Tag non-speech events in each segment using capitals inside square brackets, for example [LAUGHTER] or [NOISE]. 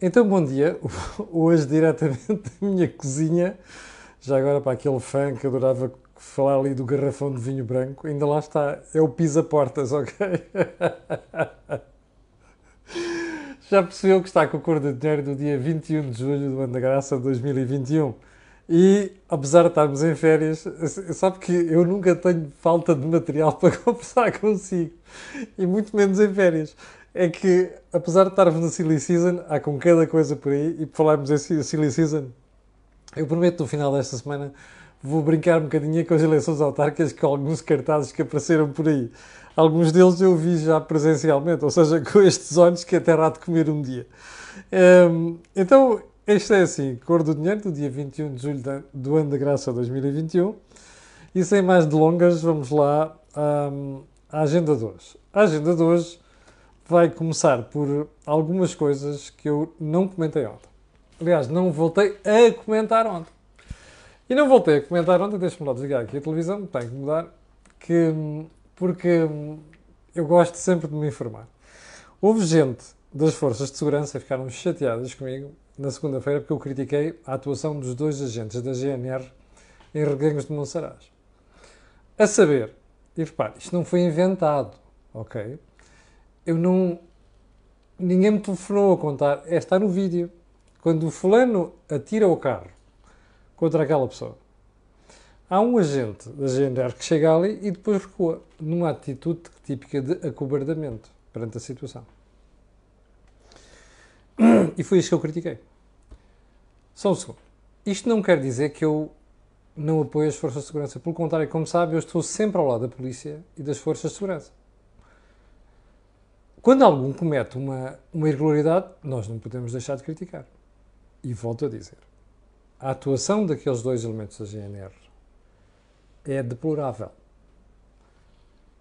Então, bom dia. [LAUGHS] Hoje, diretamente da minha cozinha, já agora para aquele fã que adorava falar ali do garrafão de vinho branco, ainda lá está. É o pisa-portas, [LAUGHS] ok? Já percebeu que está com a cor de dinheiro do dia 21 de julho do ano da graça de 2021. E, apesar de estarmos em férias, sabe que eu nunca tenho falta de material [LAUGHS] para conversar consigo. E muito menos em férias. É que, apesar de estarmos na Silly Season, há com cada coisa por aí. E por falarmos em Silly Season, eu prometo no final desta semana vou brincar um bocadinho com as eleições autárquicas com alguns cartazes que apareceram por aí. Alguns deles eu vi já presencialmente, ou seja, [LAUGHS] com estes olhos que até há de comer um dia. Um, então, este é assim, Cor do Dinheiro, do dia 21 de julho do ano da graça 2021. E sem mais delongas, vamos lá um, à agenda de hoje. A agenda de hoje vai começar por algumas coisas que eu não comentei ontem. Aliás, não voltei a comentar ontem. E não voltei a comentar ontem, deixa-me lá desligar aqui a televisão, tenho que mudar, que hum, porque hum, eu gosto sempre de me informar. Houve gente das forças de segurança que ficaram chateadas comigo na segunda-feira porque eu critiquei a atuação dos dois agentes da GNR em Reguengos de Monsaraz. A saber, e repare, isto não foi inventado, ok? Eu não. Ninguém me telefonou a contar, é, está no vídeo. Quando o fulano atira o carro contra aquela pessoa, Há um agente da GNR que chega ali e depois recua, numa atitude típica de acobardamento perante a situação. E foi isso que eu critiquei. Só um segundo. Isto não quer dizer que eu não apoio as forças de segurança. Pelo contrário, como sabe, eu estou sempre ao lado da polícia e das forças de segurança. Quando algum comete uma, uma irregularidade, nós não podemos deixar de criticar. E volto a dizer: a atuação daqueles dois elementos da GNR é deplorável.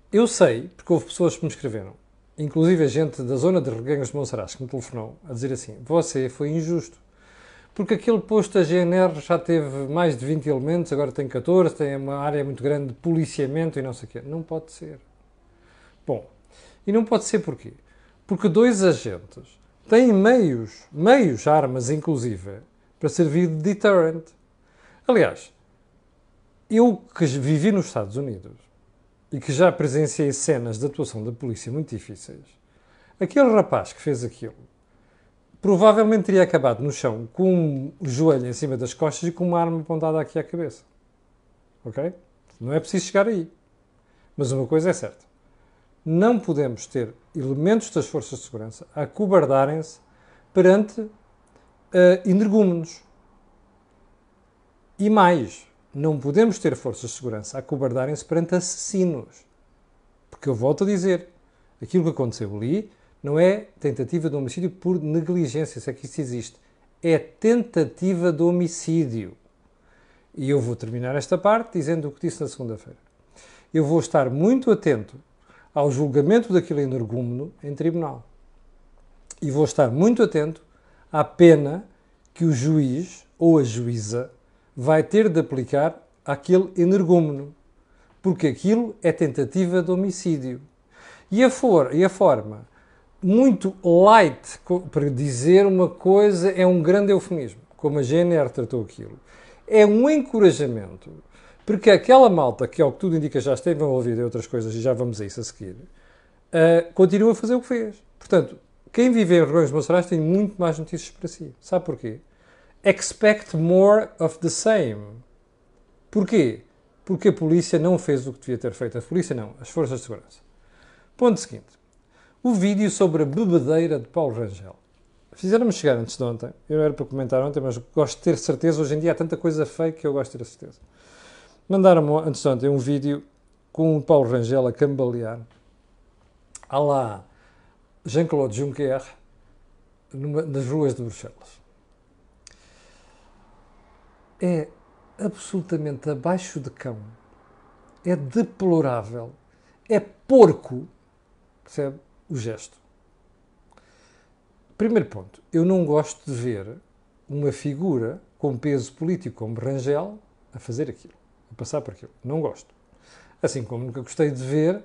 Eu sei, porque houve pessoas que me escreveram, inclusive a gente da zona de Reguengos de Monsaraz que me telefonou a dizer assim: você foi injusto. Porque aquele posto da GNR já teve mais de 20 elementos, agora tem 14, tem uma área muito grande de policiamento e não sei o quê. Não pode ser. Bom, e não pode ser porquê? Porque dois agentes têm meios, meios, armas inclusive, para servir de deterrent. Aliás, eu que vivi nos Estados Unidos e que já presenciei cenas de atuação da polícia muito difíceis, aquele rapaz que fez aquilo provavelmente teria acabado no chão com o joelho em cima das costas e com uma arma apontada aqui à cabeça. Ok? Não é preciso chegar aí. Mas uma coisa é certa. Não podemos ter elementos das forças de segurança a cobardarem-se perante uh, energúmenos. E mais, não podemos ter forças de segurança a cobardarem-se perante assassinos. Porque eu volto a dizer, aquilo que aconteceu ali não é tentativa de homicídio por negligência, se é que isso existe. É tentativa de homicídio. E eu vou terminar esta parte dizendo o que disse na segunda-feira. Eu vou estar muito atento ao julgamento daquele energúmeno em tribunal. E vou estar muito atento à pena que o juiz ou a juíza vai ter de aplicar aquele energúmeno, porque aquilo é tentativa de homicídio. E a, for, e a forma muito light para dizer uma coisa é um grande eufemismo, como a GNR tratou aquilo. É um encorajamento, porque aquela malta, que ao que tudo indica já esteve envolvida em outras coisas, e já vamos a isso a seguir, uh, continua a fazer o que fez. Portanto, quem vive em Regiões de Monsaraz tem muito mais notícias para si. Sabe porquê? expect more of the same. Porquê? Porque a polícia não fez o que devia ter feito. A polícia não, as forças de segurança. Ponto seguinte. O vídeo sobre a bebedeira de Paulo Rangel. Fizeram-me chegar antes de ontem. Eu não era para comentar ontem, mas gosto de ter certeza. Hoje em dia há tanta coisa fake que eu gosto de ter certeza. Mandaram-me antes de ontem um vídeo com o Paulo Rangel a cambalear. Há lá Jean-Claude Juncker numa, nas ruas de Bruxelas é absolutamente abaixo de cão, é deplorável, é porco, percebe? O gesto. Primeiro ponto, eu não gosto de ver uma figura com peso político como Rangel a fazer aquilo, a passar por aquilo. Não gosto. Assim como nunca gostei de ver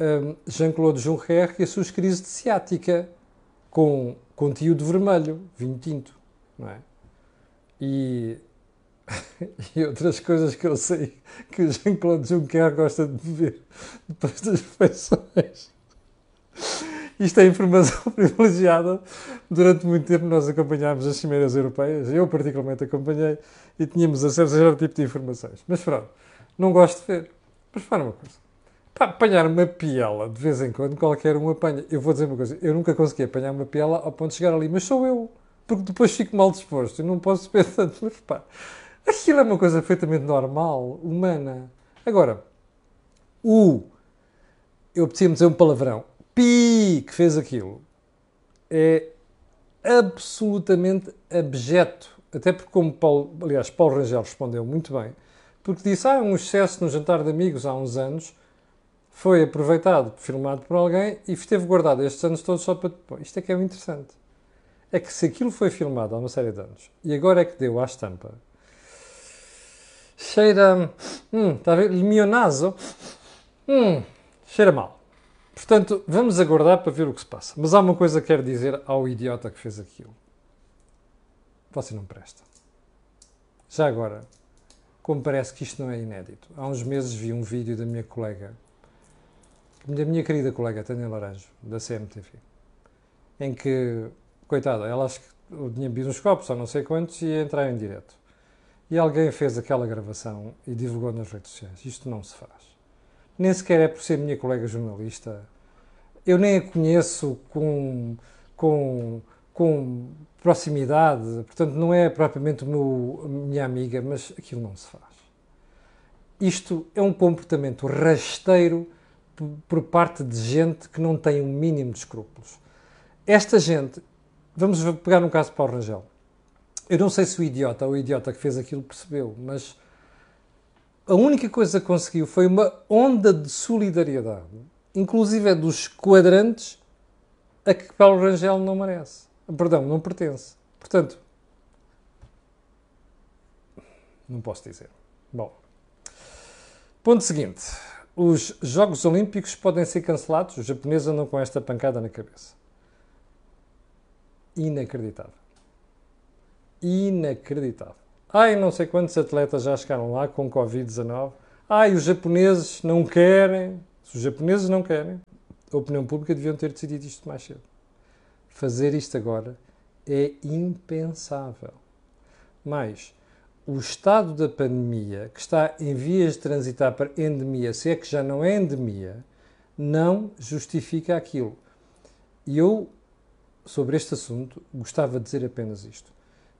um, Jean-Claude Juncker e as suas crises de ciática com conteúdo vermelho, vinho tinto, não é? E, [LAUGHS] e outras coisas que eu sei que Jean-Claude Juncker gosta de beber depois das refeições. Isto é informação [LAUGHS] privilegiada. Durante muito tempo nós acompanhámos as cimeiras europeias, eu particularmente acompanhei, e tínhamos acesso a certo tipo de informações. Mas pronto, não gosto de ver. Mas para uma coisa. Para apanhar uma piela de vez em quando, qualquer um apanha. Eu vou dizer uma coisa, eu nunca consegui apanhar uma piela ao ponto de chegar ali, mas sou eu. Porque depois fico mal disposto e não posso beber tanto. Mas pá, aquilo é uma coisa perfeitamente normal, humana. Agora, o. Eu preciso dizer um palavrão. Pi que fez aquilo é absolutamente abjeto. Até porque, como Paulo, aliás, Paulo Rangel respondeu muito bem, porque disse: Ah, um excesso no jantar de amigos há uns anos foi aproveitado, filmado por alguém e esteve guardado estes anos todos só para. Bom, isto é que é o interessante. É que se aquilo foi filmado há uma série de anos e agora é que deu à estampa, cheira. Hum, está a ver? Mionazo. Hum, cheira mal. Portanto, vamos aguardar para ver o que se passa. Mas há uma coisa que quero dizer ao idiota que fez aquilo. Você não presta. Já agora, como parece que isto não é inédito, há uns meses vi um vídeo da minha colega da minha querida colega Tânia Laranjo, da CMTV, em que, coitada, ela acho que tinha bebido uns copos ou não sei quantos e ia entrar em direto. E alguém fez aquela gravação e divulgou nas redes sociais. Isto não se faz. Nem sequer é por ser minha colega jornalista. Eu nem a conheço com, com, com proximidade, portanto, não é propriamente meu, minha amiga, mas aquilo não se faz. Isto é um comportamento rasteiro por parte de gente que não tem o um mínimo de escrúpulos. Esta gente, vamos pegar um caso de Paulo Rangel. Eu não sei se o idiota ou o idiota que fez aquilo percebeu, mas a única coisa que conseguiu foi uma onda de solidariedade, inclusive é dos quadrantes a que Paulo Rangel não merece. Perdão, não pertence. Portanto, não posso dizer. Bom, ponto seguinte os Jogos Olímpicos podem ser cancelados. Os japoneses andam com esta pancada na cabeça. Inacreditável. Inacreditável. Ai, não sei quantos atletas já chegaram lá com Covid-19. Ai, os japoneses não querem. Se os japoneses não querem, a opinião pública deviam ter decidido isto mais cedo. Fazer isto agora é impensável. Mais, o estado da pandemia, que está em vias de transitar para endemia, se é que já não é endemia, não justifica aquilo. E eu, sobre este assunto, gostava de dizer apenas isto.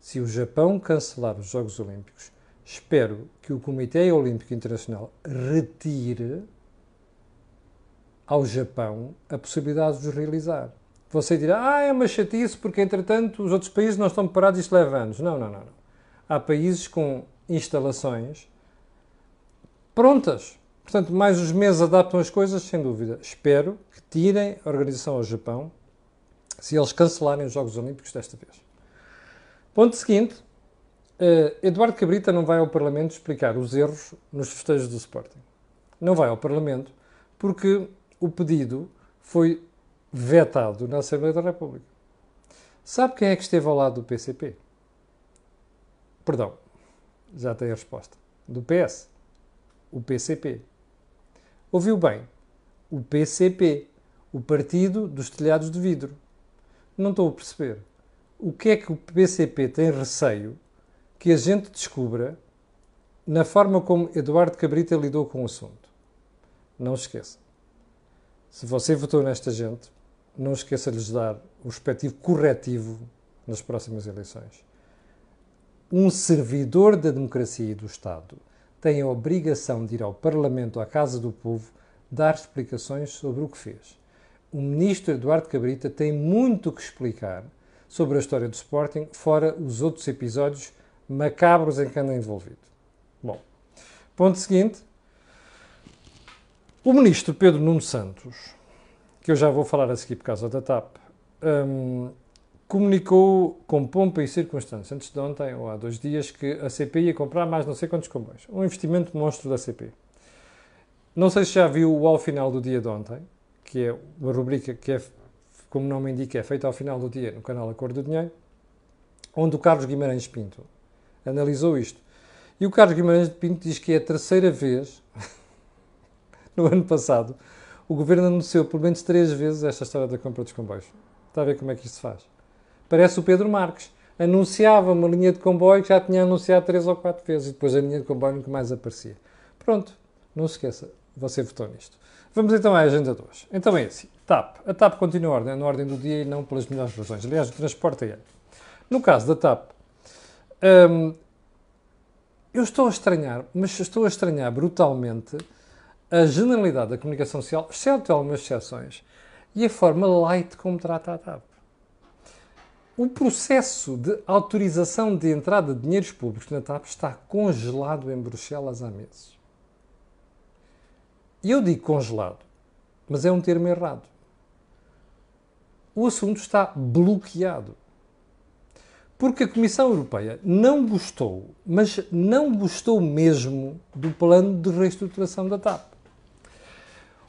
Se o Japão cancelar os Jogos Olímpicos, espero que o Comitê Olímpico Internacional retire ao Japão a possibilidade de os realizar. Você dirá, ah, é uma chatice porque, entretanto, os outros países não estão preparados e isto leva anos. Não, não, não. não há países com instalações prontas. Portanto, mais os meses adaptam as coisas, sem dúvida. Espero que tirem a organização ao Japão se eles cancelarem os Jogos Olímpicos desta vez. Ponto seguinte: uh, Eduardo Cabrita não vai ao Parlamento explicar os erros nos festejos do Sporting. Não vai ao Parlamento porque o pedido foi vetado na Assembleia da República. Sabe quem é que esteve ao lado do PCP? Perdão, já tem a resposta. Do PS. O PCP. Ouviu bem? O PCP. O Partido dos Telhados de Vidro. Não estou a perceber. O que é que o PCP tem receio que a gente descubra na forma como Eduardo Cabrita lidou com o assunto? Não esqueça. Se você votou nesta gente, não esqueça de lhes dar o respectivo corretivo nas próximas eleições um servidor da democracia e do Estado tem a obrigação de ir ao Parlamento, à Casa do Povo, dar explicações sobre o que fez. O ministro Eduardo Cabrita tem muito que explicar sobre a história do Sporting, fora os outros episódios macabros em que anda envolvido. Bom, ponto seguinte. O ministro Pedro Nuno Santos, que eu já vou falar a seguir por causa da TAP, um, comunicou com pompa e circunstância, antes de ontem ou há dois dias, que a CP ia comprar mais não sei quantos comboios. Um investimento monstro da CP. Não sei se já viu o ao final do dia de ontem, que é uma rubrica que é como o nome indica, é feita ao final do dia no canal A Cor do Dinheiro, onde o Carlos Guimarães Pinto analisou isto. E o Carlos Guimarães Pinto diz que é a terceira vez, [LAUGHS] no ano passado, o governo anunciou pelo menos três vezes esta história da compra dos comboios. Está a ver como é que isto se faz? Parece o Pedro Marques. Anunciava uma linha de comboio que já tinha anunciado três ou quatro vezes e depois a linha de comboio nunca mais aparecia. Pronto, não se esqueça, você votou nisto. Vamos então à agenda de hoje. Então é assim, TAP. A TAP continua na ordem do dia e não pelas melhores razões. Aliás, o transporte é. No caso da TAP, hum, eu estou a estranhar, mas estou a estranhar brutalmente a generalidade da comunicação social, exceto algumas exceções, e a forma light como trata a TAP. O processo de autorização de entrada de dinheiros públicos na TAP está congelado em Bruxelas há meses. E eu digo congelado, mas é um termo errado. O assunto está bloqueado. Porque a Comissão Europeia não gostou, mas não gostou mesmo do plano de reestruturação da TAP.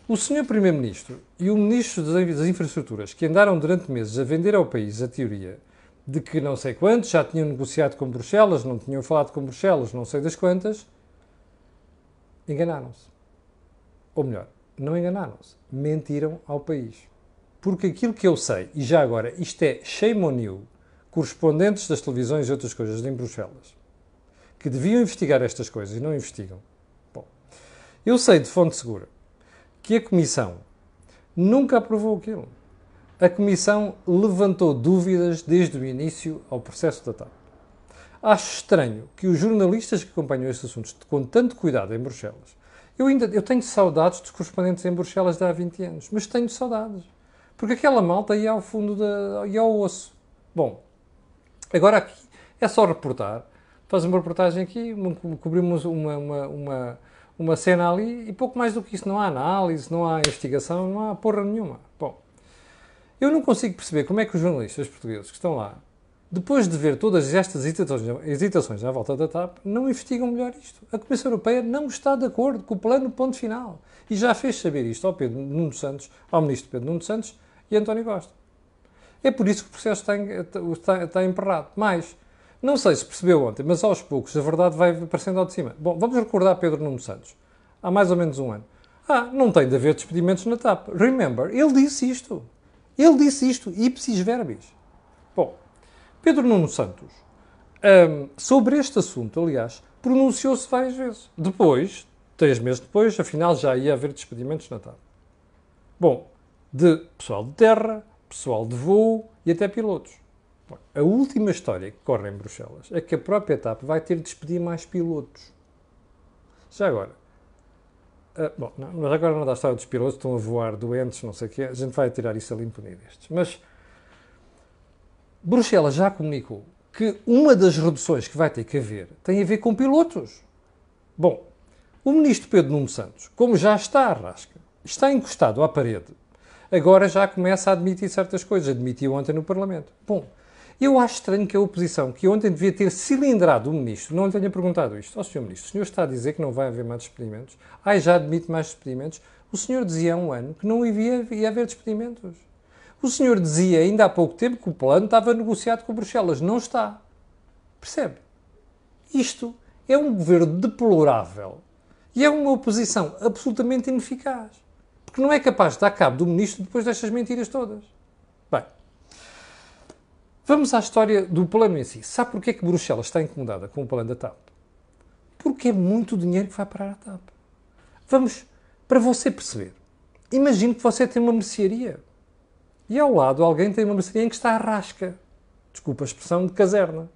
O Sr. Primeiro-Ministro e o Ministro das Infraestruturas, que andaram durante meses a vender ao país a teoria de que não sei quantos já tinham negociado com Bruxelas, não tinham falado com Bruxelas, não sei das quantas, enganaram-se. Ou melhor, não enganaram-se, mentiram ao país. Porque aquilo que eu sei, e já agora, isto é shame on you, correspondentes das televisões e outras coisas em Bruxelas, que deviam investigar estas coisas e não investigam. Bom, eu sei de fonte segura que a Comissão nunca aprovou aquilo. A Comissão levantou dúvidas desde o início ao processo da TAP. Acho estranho que os jornalistas que acompanham estes assuntos com tanto cuidado em Bruxelas eu ainda eu tenho saudades dos correspondentes em Bruxelas de há 20 anos, mas tenho saudades. Porque aquela malta ia ao fundo, da, ia ao osso. Bom, agora aqui é só reportar. Faz uma reportagem aqui, cobrimos uma, uma, uma, uma cena ali e pouco mais do que isso. Não há análise, não há investigação, não há porra nenhuma. Bom, eu não consigo perceber como é que os jornalistas portugueses que estão lá depois de ver todas estas hesitações, à volta da TAP, não investigam melhor isto. A Comissão Europeia não está de acordo com o plano ponto final. E já fez saber isto ao Pedro Nuno Santos, ao Ministro Pedro Nuno Santos e António Costa. É por isso que o processo está, está, está emperrado. Mas, não sei se percebeu ontem, mas aos poucos a verdade vai aparecendo ao de cima. Bom, vamos recordar Pedro Nuno Santos. Há mais ou menos um ano. Ah, não tem de haver despedimentos na TAP. Remember, ele disse isto. Ele disse isto, ipsis verbis. Bom, Pedro Nuno Santos, um, sobre este assunto, aliás, pronunciou-se várias vezes. Depois, três meses depois, afinal já ia haver despedimentos na TAP. Bom, de pessoal de terra, pessoal de voo e até pilotos. Bom, a última história que corre em Bruxelas é que a própria TAP vai ter de despedir mais pilotos. Já agora. Uh, bom, não, mas agora não dá a história dos pilotos, estão a voar doentes, não sei o quê. A gente vai tirar isso ali no destes. Mas Bruxelas já comunicou que uma das reduções que vai ter que haver tem a ver com pilotos. Bom, o ministro Pedro Nuno Santos, como já está à rasca, está encostado à parede, agora já começa a admitir certas coisas. Admitiu ontem no Parlamento. Bom, eu acho estranho que a oposição, que ontem devia ter cilindrado o ministro, não lhe tenha perguntado isto. Ó, oh, Sr. Ministro, o senhor está a dizer que não vai haver mais despedimentos? Ai, já admite mais despedimentos? O senhor dizia há um ano que não ia haver despedimentos. O senhor dizia ainda há pouco tempo que o plano estava negociado com Bruxelas. Não está. Percebe? Isto é um governo deplorável e é uma oposição absolutamente ineficaz. Porque não é capaz de dar cabo do ministro depois destas mentiras todas. Bem, vamos à história do plano em si. Sabe porquê que Bruxelas está incomodada com o plano da TAP? Porque é muito dinheiro que vai parar a TAP. Vamos, para você perceber, imagine que você tem uma mercearia e ao lado alguém tem uma mercearia em que está a rasca. Desculpa a expressão de caserna.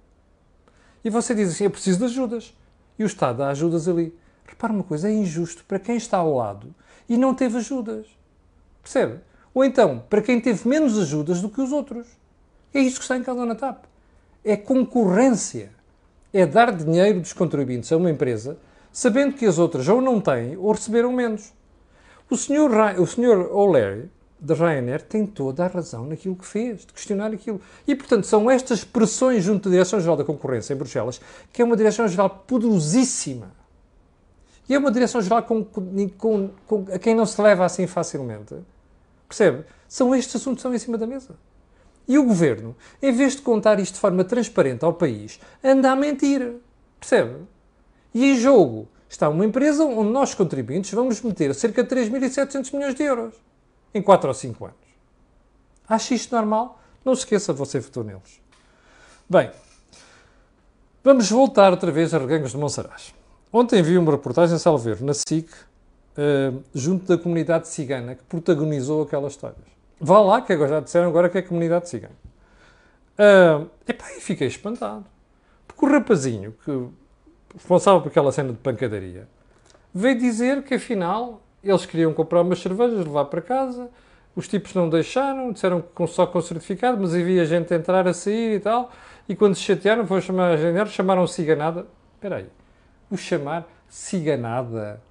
E você diz assim: eu preciso de ajudas. E o Estado dá ajudas ali. Repara uma coisa: é injusto para quem está ao lado e não teve ajudas. Percebe? Ou então, para quem teve menos ajudas do que os outros. É isto que está em causa na TAP. É concorrência. É dar dinheiro dos contribuintes a uma empresa sabendo que as outras ou não têm ou receberam menos. O senhor, o senhor O'Leary da Ryanair tem toda a razão naquilo que fez, de questionar aquilo. E, portanto, são estas pressões junto da Direção-Geral da Concorrência em Bruxelas, que é uma Direção-Geral poderosíssima. E é uma Direção-Geral com, com, com, a quem não se leva assim facilmente. Percebe? São estes assuntos que estão em cima da mesa. E o governo, em vez de contar isto de forma transparente ao país, anda a mentir. Percebe? E em jogo está uma empresa onde nós, contribuintes, vamos meter cerca de 3.700 milhões de euros em 4 ou 5 anos. Acha isto normal? Não se esqueça de você votou neles. Bem, vamos voltar outra vez a Reganhos de Monsaraz. Ontem vi uma reportagem, Salveiro, na SIC, uh, junto da comunidade cigana, que protagonizou aquelas histórias. Vá lá, que agora já disseram agora que é a comunidade cigana. Uh, epá, e fiquei espantado. Porque o rapazinho, que responsável por aquela cena de pancadaria, veio dizer que afinal eles queriam comprar umas cervejas, levar para casa, os tipos não deixaram, disseram que só com certificado, mas havia gente a entrar, a sair e tal, e quando se chatearam, foram chamar a gente, chamaram ciganada. Espera aí, o chamar ciganada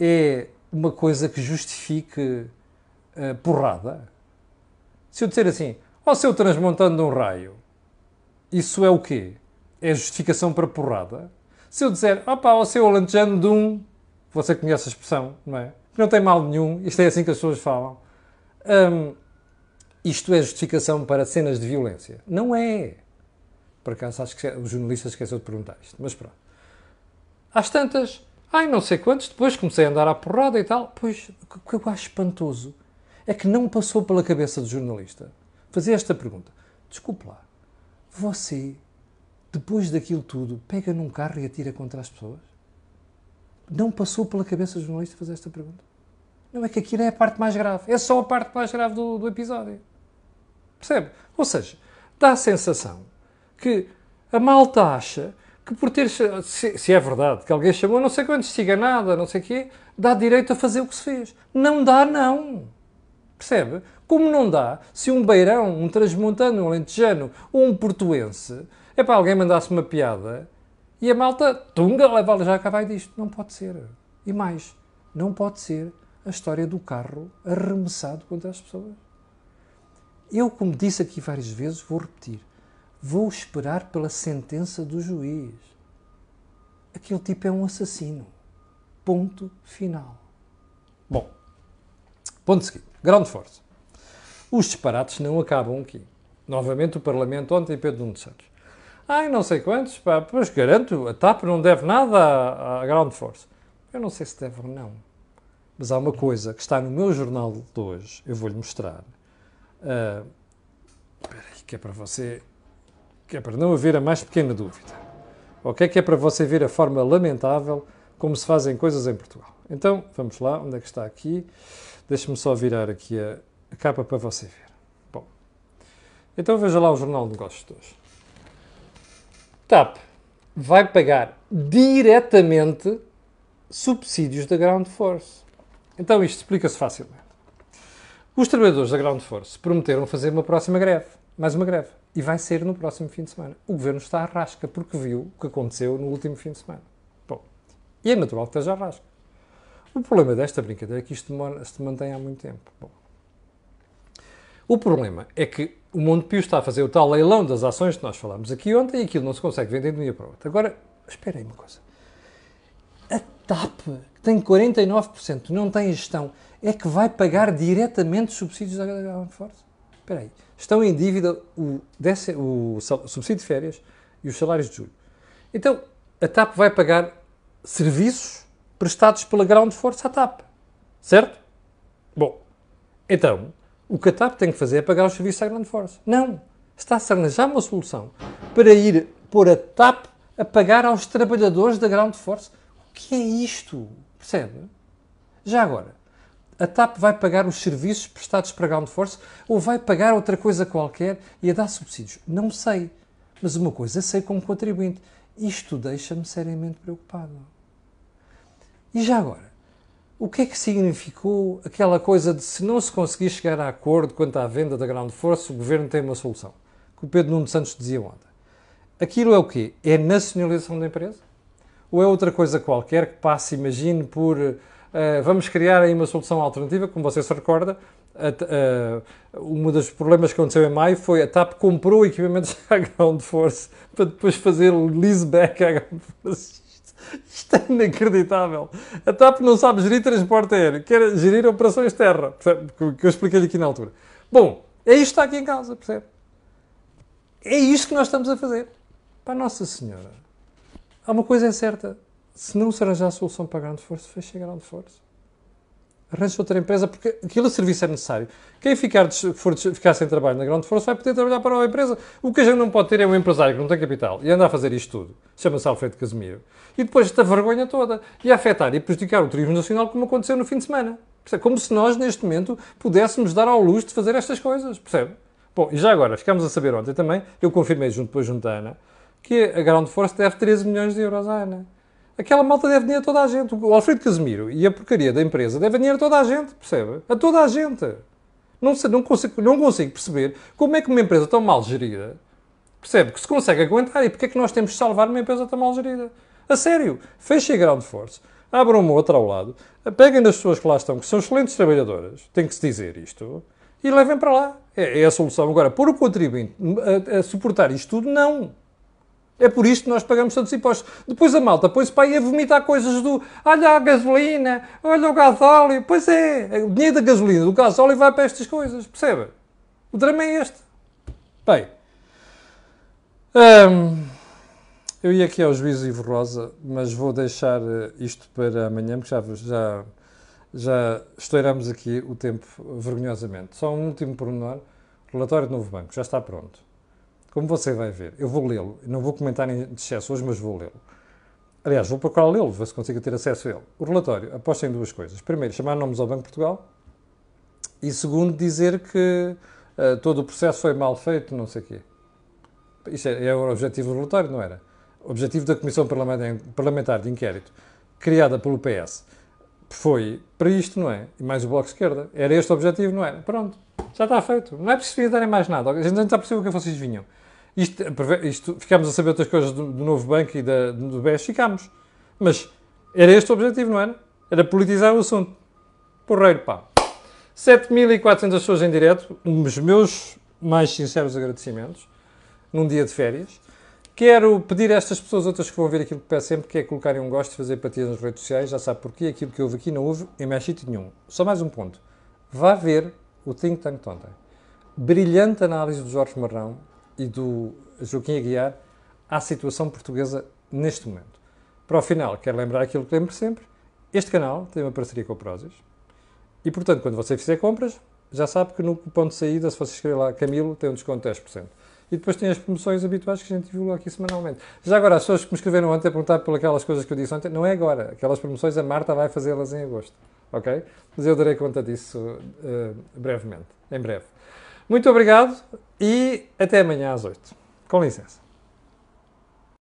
é uma coisa que justifique uh, porrada? Se eu disser assim, ó oh, seu transmontando um raio, isso é o quê? É justificação para porrada? Se eu disser, opa, ó seu alentejando de um, você conhece a expressão, não é? Não tem mal nenhum, isto é assim que as pessoas falam. Um, isto é justificação para cenas de violência? Não é. Por acaso, acho que o jornalista esqueceu de perguntar isto, mas pronto. Às tantas, ai, não sei quantos, depois comecei a andar à porrada e tal. Pois, o que eu acho espantoso é que não passou pela cabeça do jornalista fazer esta pergunta. Desculpe lá, você, depois daquilo tudo, pega num carro e atira contra as pessoas? Não passou pela cabeça do jornalista fazer esta pergunta? Não é que aquilo é a parte mais grave. É só a parte mais grave do, do episódio. Percebe? Ou seja, dá a sensação que a malta acha que por ter, se, se, é verdade, que alguém chamou não sei quantos nada, não sei o quê, dá direito a fazer o que se fez. Não dá, não. Percebe? Como não dá se um beirão, um transmontano, um alentejano ou um portuense é para alguém mandasse uma piada e a malta, tunga, leva já cá vai disto. Não pode ser. E mais, não pode ser a história do carro arremessado contra as pessoas. Eu, como disse aqui várias vezes, vou repetir. Vou esperar pela sentença do juiz. Aquele tipo é um assassino. Ponto final. Bom, ponto seguinte. Ground Force. Os disparates não acabam aqui. Novamente o Parlamento ontem, Pedro Nuno Santos. Ai, não sei quantos, pá, pois garanto, a TAP não deve nada à, à Ground Force. Eu não sei se deve ou não. Mas há uma coisa que está no meu jornal de hoje, eu vou-lhe mostrar. Uh, espera aí, que é para você, que é para não haver a mais pequena dúvida. Ok? Que é para você ver a forma lamentável como se fazem coisas em Portugal. Então, vamos lá, onde é que está aqui? Deixa-me só virar aqui a, a, capa para você ver. Bom, então veja lá o Jornal de Negócios de hoje. TAP vai pagar diretamente subsídios da Ground Force. Então isto explica-se facilmente. Os trabalhadores da Ground Force prometeram fazer uma próxima greve, mais uma greve, e vai ser no próximo fim de semana. O governo está à rasca porque viu o que aconteceu no último fim de semana. Bom, e é natural que esteja à rasca. O problema desta brincadeira é que isto se mantém há muito tempo. Bom, o problema é que o Montepio está a fazer o tal leilão das ações que nós falámos aqui ontem e aquilo não se consegue vender de um dia para o outro. Agora, espera aí uma coisa. A TAP, que tem 49%, não tem gestão, é que vai pagar diretamente os subsídios Ground Force? Espera aí. Estão em dívida o, o subsídio de férias e os salários de julho. Então, a TAP vai pagar serviços prestados pela Ground Force à TAP. Certo? Bom, então, o que a TAP tem que fazer é pagar os serviços à Ground Force. Não. Está-se a arranjar uma solução para ir pôr a TAP a pagar aos trabalhadores da Ground Force. O que é isto? Percebe? Já agora, a TAP vai pagar os serviços prestados para a Ground Force ou vai pagar outra coisa qualquer e a dar subsídios? Não sei. Mas uma coisa sei como contribuinte. Isto deixa-me seriamente preocupado. E já agora, o que é que significou aquela coisa de se não se conseguir chegar a acordo quanto à venda da Ground Force, o governo tem uma solução? Que o Pedro Nuno Santos dizia ontem. Aquilo é o quê? É nacionalização da empresa? Ou é outra coisa qualquer que passe, imagine, por uh, vamos criar aí uma solução alternativa, como você se recorda, uh, uh, um dos problemas que aconteceu em maio foi a TAP comprou equipamentos [LAUGHS] à Ground Force para depois fazer leaseback à Ground Force. Isto é inacreditável. A TAP não sabe gerir transporte aéreo, quer gerir operações terra, que eu expliquei-lhe aqui na altura. Bom, é isto que está aqui em causa, percebe? É isto que nós estamos a fazer. Para Nossa Senhora, há uma coisa é certa. Se não se arranjar solução para a grande força, feche a grande força. Arranje outra empresa, porque aquele serviço é necessário. Quem ficar, for, ficar sem trabalho na grande força vai poder trabalhar para uma empresa. O que a gente não pode ter é um empresário que não tem capital e anda a fazer isto tudo. Chama-se Alfredo Casemiro. E depois esta vergonha toda. E afetar e prejudicar o turismo nacional como aconteceu no fim de semana. Como se nós, neste momento, pudéssemos dar ao luxo de fazer estas coisas. Percebe? Bom, e já agora, ficámos a saber ontem também, eu confirmei junto, depois junto à Ana, que a Ground Force deve 13 milhões de euros à Ana. Aquela malta deve dinheiro a toda a gente. O Alfredo Casemiro e a porcaria da empresa devem dinheiro a toda a gente, percebe? A toda a gente. Não, sei, não, consigo, não consigo perceber como é que uma empresa tão mal gerida, percebe, que se consegue aguentar e porque é que nós temos de salvar uma empresa tão mal gerida. A sério, fechem a Ground Force, abram uma outra ao lado, peguem das pessoas que lá estão, que são excelentes trabalhadoras, tem que se dizer isto, e levem para lá. É, é a solução. Agora, pôr o contribuinte a, a, suportar isto tudo, não. É por isto que nós pagamos tantos impostos. Depois a malta põe-se para aí a vomitar coisas do olha a gasolina, olha o gasóleo. Pois é, o dinheiro da gasolina, do gasóleo vai para estas coisas, percebe? O drama é este. Bem, hum, eu ia aqui ao juízo Ivo Rosa, mas vou deixar eh, isto para amanhã, porque já, já já estouramos aqui o tempo vergonhosamente. Só um último pormenor. Relatório do novo banco já está pronto. Como você vai ver, eu vou lê-lo. Não vou comentar em excesso hoje, mas vou lê-lo. Aliás, vou procurar lê-lo, ver se consigo ter acesso a ele. O relatório aposta em duas coisas. Primeiro, chamar nomes ao Banco de Portugal. E segundo, dizer que uh, todo o processo foi mal feito, não sei o quê. Isso é, é o objetivo do relatório, não era? O objetivo da Comissão Parlamentar de Inquérito, criada pelo PS foi para isto, não é? E mais o Bloco de Esquerda. Era este o objetivo, não era? Pronto, já está feito. Não é preciso darem mais nada. A gente já percebeu o que vocês vinham. Isto, isto, ficámos a saber outras coisas do, do novo banco e da, do BES, ficámos. Mas era este o objetivo, não era? Era politizar o assunto. Porreiro, pá. 7.400 pessoas em direto, os meus mais sinceros agradecimentos, num dia de férias. Quero pedir a estas pessoas, outras que vão ver aquilo que peço sempre, que é colocarem um gosto, fazer partidas nas redes sociais, já sabe porquê, aquilo que houve aqui não houve em mais sítio nenhum. Só mais um ponto. Vá ver o Think Tank de ontem. Brilhante análise do Jorge Marrão e do Joaquim Aguiar à situação portuguesa neste momento. Para o final, quero lembrar aquilo que lembro sempre. Este canal tem uma parceria com o Prozis. E, portanto, quando você fizer compras, já sabe que no cupom de saída, se você escrever lá Camilo, tem um desconto de 10%. E depois tem as promoções habituais que a gente divulga aqui semanalmente. Já agora, as pessoas que me escreveram ontem a perguntar por aquelas coisas que eu disse ontem, não é agora. Aquelas promoções a Marta vai fazê-las em agosto. Ok? Mas eu darei conta disso uh, brevemente. Em breve. Muito obrigado e até amanhã às 8. Com licença.